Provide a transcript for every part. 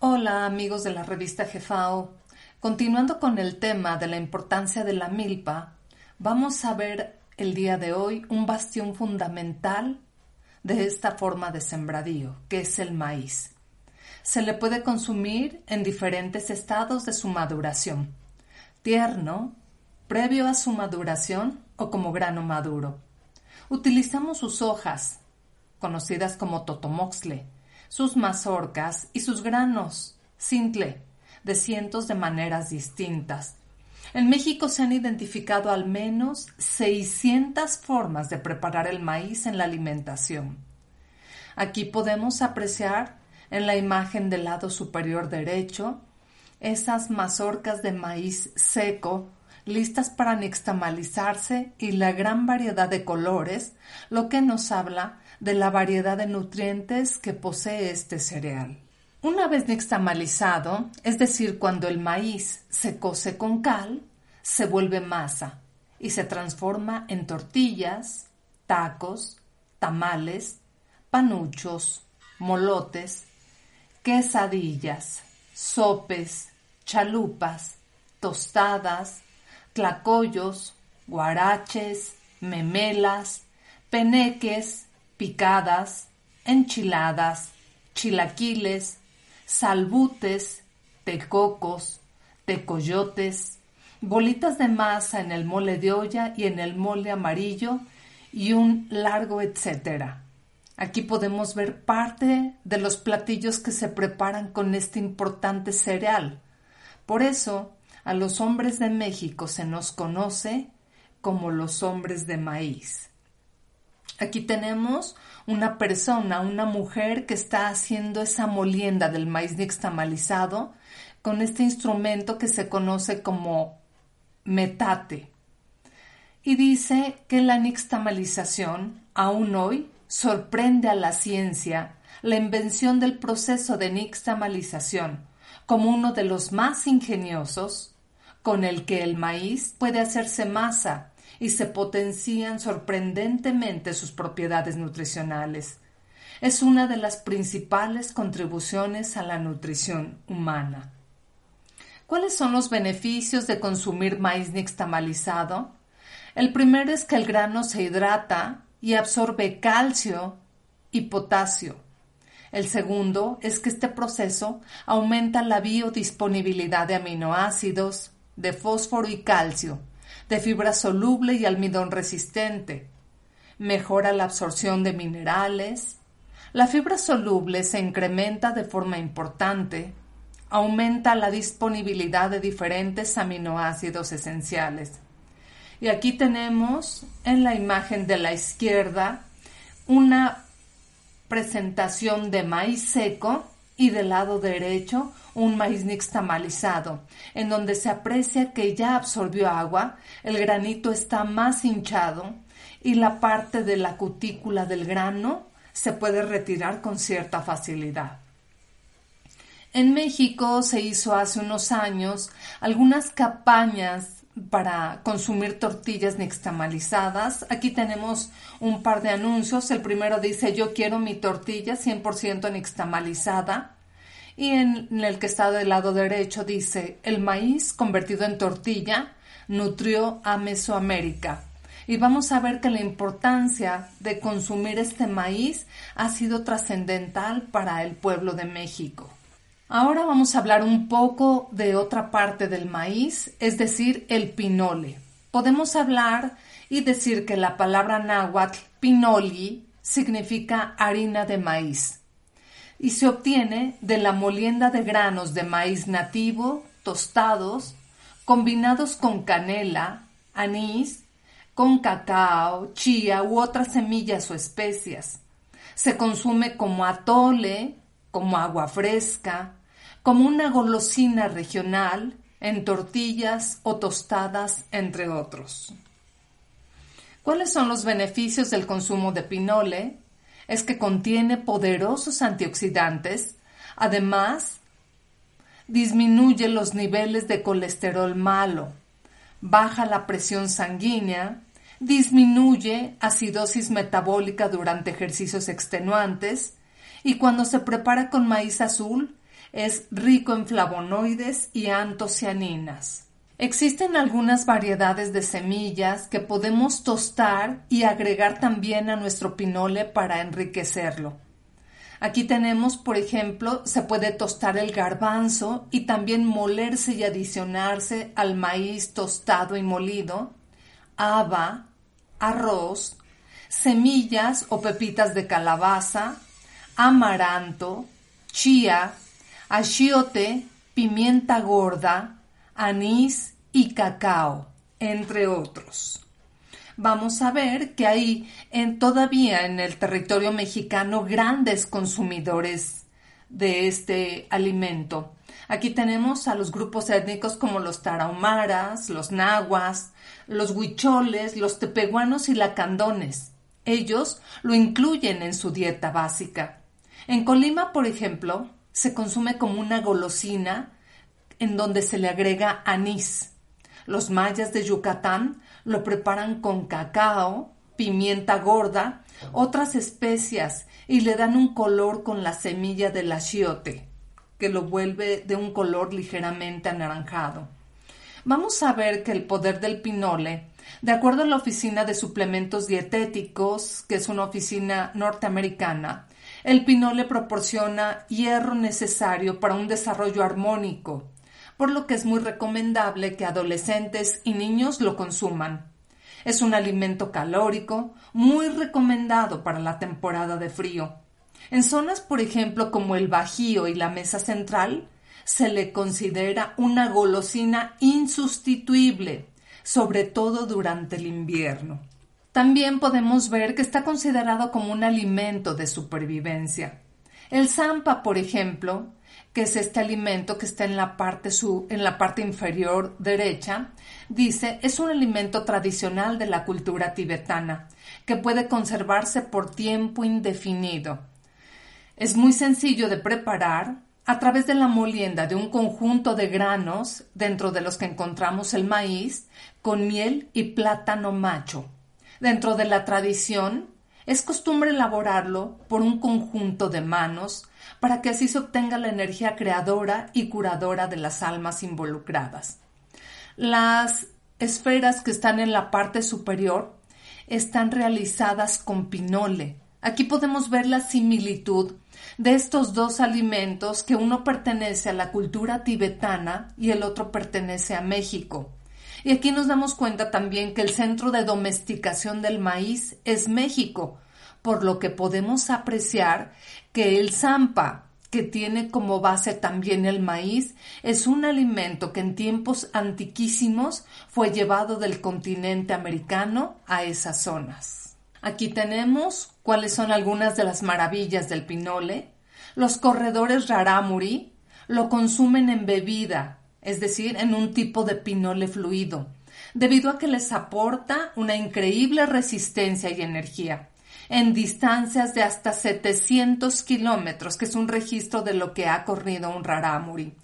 Hola amigos de la revista Jefao. Continuando con el tema de la importancia de la milpa, vamos a ver el día de hoy un bastión fundamental de esta forma de sembradío, que es el maíz. Se le puede consumir en diferentes estados de su maduración. Tierno, previo a su maduración o como grano maduro. Utilizamos sus hojas, conocidas como totomoxle, sus mazorcas y sus granos, cintle, de cientos de maneras distintas. En México se han identificado al menos 600 formas de preparar el maíz en la alimentación. Aquí podemos apreciar en la imagen del lado superior derecho esas mazorcas de maíz seco listas para nixtamalizarse y la gran variedad de colores, lo que nos habla de la variedad de nutrientes que posee este cereal. Una vez nixtamalizado, es decir, cuando el maíz se cose con cal, se vuelve masa y se transforma en tortillas, tacos, tamales, panuchos, molotes, quesadillas, sopes, chalupas, tostadas, tlacoyos, guaraches, memelas, peneques, picadas, enchiladas, chilaquiles, salbutes, tecocos, tecoyotes, bolitas de masa en el mole de olla y en el mole amarillo y un largo etcétera. Aquí podemos ver parte de los platillos que se preparan con este importante cereal. Por eso, a los hombres de México se nos conoce como los hombres de maíz. Aquí tenemos una persona, una mujer que está haciendo esa molienda del maíz nixtamalizado con este instrumento que se conoce como metate. Y dice que la nixtamalización, aún hoy, sorprende a la ciencia la invención del proceso de nixtamalización como uno de los más ingeniosos, con el que el maíz puede hacerse masa y se potencian sorprendentemente sus propiedades nutricionales. Es una de las principales contribuciones a la nutrición humana. ¿Cuáles son los beneficios de consumir maíz nixtamalizado? El primero es que el grano se hidrata y absorbe calcio y potasio. El segundo es que este proceso aumenta la biodisponibilidad de aminoácidos, de fósforo y calcio, de fibra soluble y almidón resistente. Mejora la absorción de minerales. La fibra soluble se incrementa de forma importante. Aumenta la disponibilidad de diferentes aminoácidos esenciales. Y aquí tenemos en la imagen de la izquierda una presentación de maíz seco y del lado derecho un maíz nixtamalizado, en donde se aprecia que ya absorbió agua, el granito está más hinchado y la parte de la cutícula del grano se puede retirar con cierta facilidad. En México se hizo hace unos años algunas campañas para consumir tortillas nixtamalizadas. Aquí tenemos un par de anuncios. El primero dice yo quiero mi tortilla 100% nixtamalizada. Y en, el que está del lado derecho dice el maíz convertido en tortilla nutrió a Mesoamérica. Y vamos a ver que la importancia de consumir este maíz ha sido trascendental para el pueblo de México. Ahora vamos a hablar un poco de otra parte del maíz, es decir, el pinole. Podemos hablar y decir que la palabra náhuatl pinoli significa harina de maíz y se obtiene de la molienda de granos de maíz nativo tostados combinados con canela, anís, con cacao, chía u otras semillas o especias. Se consume como atole, como agua fresca, como una golosina regional en tortillas o tostadas, entre otros. ¿Cuáles son los beneficios del consumo de pinole? Es que contiene poderosos antioxidantes, además disminuye los niveles de colesterol malo, baja la presión sanguínea, disminuye acidosis metabólica durante ejercicios extenuantes y cuando se prepara con maíz azul es rico en flavonoides y antocianinas. Existen algunas variedades de semillas que podemos tostar y agregar también a nuestro pinole para enriquecerlo. Aquí tenemos, por ejemplo, se puede tostar el garbanzo y también molerse y adicionarse al maíz tostado y molido, haba, arroz, semillas o pepitas de calabaza, amaranto, chía, achiote, pimienta gorda, anís y cacao, entre otros. Vamos a ver que hay en, todavía en el territorio mexicano grandes consumidores de este alimento. Aquí tenemos a los grupos étnicos como los tarahumaras, los nahuas, los huicholes, los tepehuanos y lacandones. Ellos lo incluyen en su dieta básica. En Colima, por ejemplo, se consume como una golosina en donde se le agrega anís. Los mayas de Yucatán lo preparan con cacao, pimienta gorda, otras especias y le dan un color con la semilla del achiote, que lo vuelve de un color ligeramente anaranjado. Vamos a ver que el poder del pinole, de acuerdo a la Oficina de Suplementos Dietéticos, que es una oficina norteamericana, el pinole proporciona hierro necesario para un desarrollo armónico, por lo que es muy recomendable que adolescentes y niños lo consuman. Es un alimento calórico, muy recomendado para la temporada de frío. En zonas, por ejemplo, como el Bajío y la Mesa Central, se le considera una golosina insustituible, sobre todo durante el invierno. También podemos ver que está considerado como un alimento de supervivencia. El zampa, por ejemplo, que es este alimento que está en la parte, en la parte inferior derecha, dice es un alimento tradicional de la cultura tibetana que puede conservarse por tiempo indefinido. Es muy sencillo de preparar a través de la molienda de un conjunto de granos dentro de los que encontramos el maíz con miel y plátano macho. Dentro de la tradición, es costumbre elaborarlo por un conjunto de manos para que así se obtenga la energía creadora y curadora de las almas involucradas. Las esferas que están en la parte superior están realizadas con pinole. Aquí podemos ver la similitud de estos dos alimentos que uno pertenece a la cultura tibetana y el otro pertenece a México. Y aquí nos damos cuenta también que el centro de domesticación del maíz es México, por lo que podemos apreciar que el zampa, que tiene como base también el maíz, es un alimento que en tiempos antiquísimos fue llevado del continente americano a esas zonas. Aquí tenemos cuáles son algunas de las maravillas del pinole. Los corredores rarámuri lo consumen en bebida, es decir, en un tipo de pinole fluido, debido a que les aporta una increíble resistencia y energía en distancias de hasta 700 kilómetros, que es un registro de lo que ha corrido un rarámuri.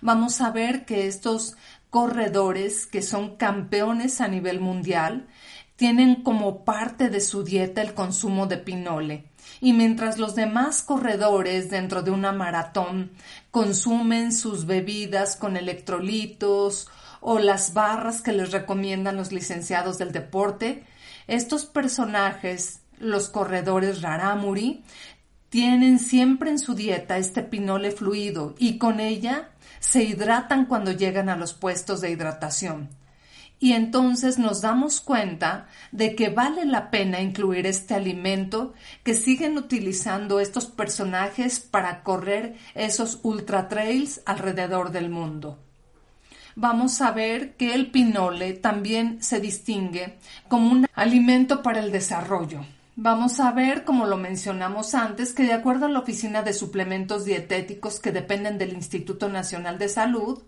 Vamos a ver que estos corredores, que son campeones a nivel mundial, tienen como parte de su dieta el consumo de pinole y mientras los demás corredores dentro de una maratón consumen sus bebidas con electrolitos o las barras que les recomiendan los licenciados del deporte, estos personajes, los corredores rarámuri, tienen siempre en su dieta este pinole fluido y con ella se hidratan cuando llegan a los puestos de hidratación y entonces nos damos cuenta de que vale la pena incluir este alimento que siguen utilizando estos personajes para correr esos ultra trails alrededor del mundo. Vamos a ver que el pinole también se distingue como un alimento para el desarrollo. Vamos a ver, como lo mencionamos antes, que de acuerdo a la Oficina de Suplementos Dietéticos que dependen del Instituto Nacional de Salud,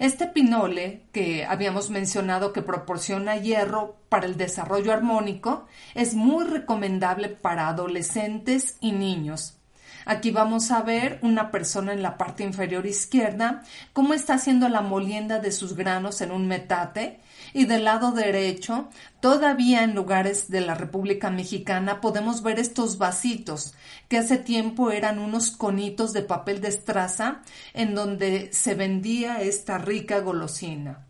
este pinole, que habíamos mencionado que proporciona hierro para el desarrollo armónico, es muy recomendable para adolescentes y niños. Aquí vamos a ver una persona en la parte inferior izquierda cómo está haciendo la molienda de sus granos en un metate y del lado derecho, todavía en lugares de la República Mexicana podemos ver estos vasitos que hace tiempo eran unos conitos de papel de estraza en donde se vendía esta rica golosina.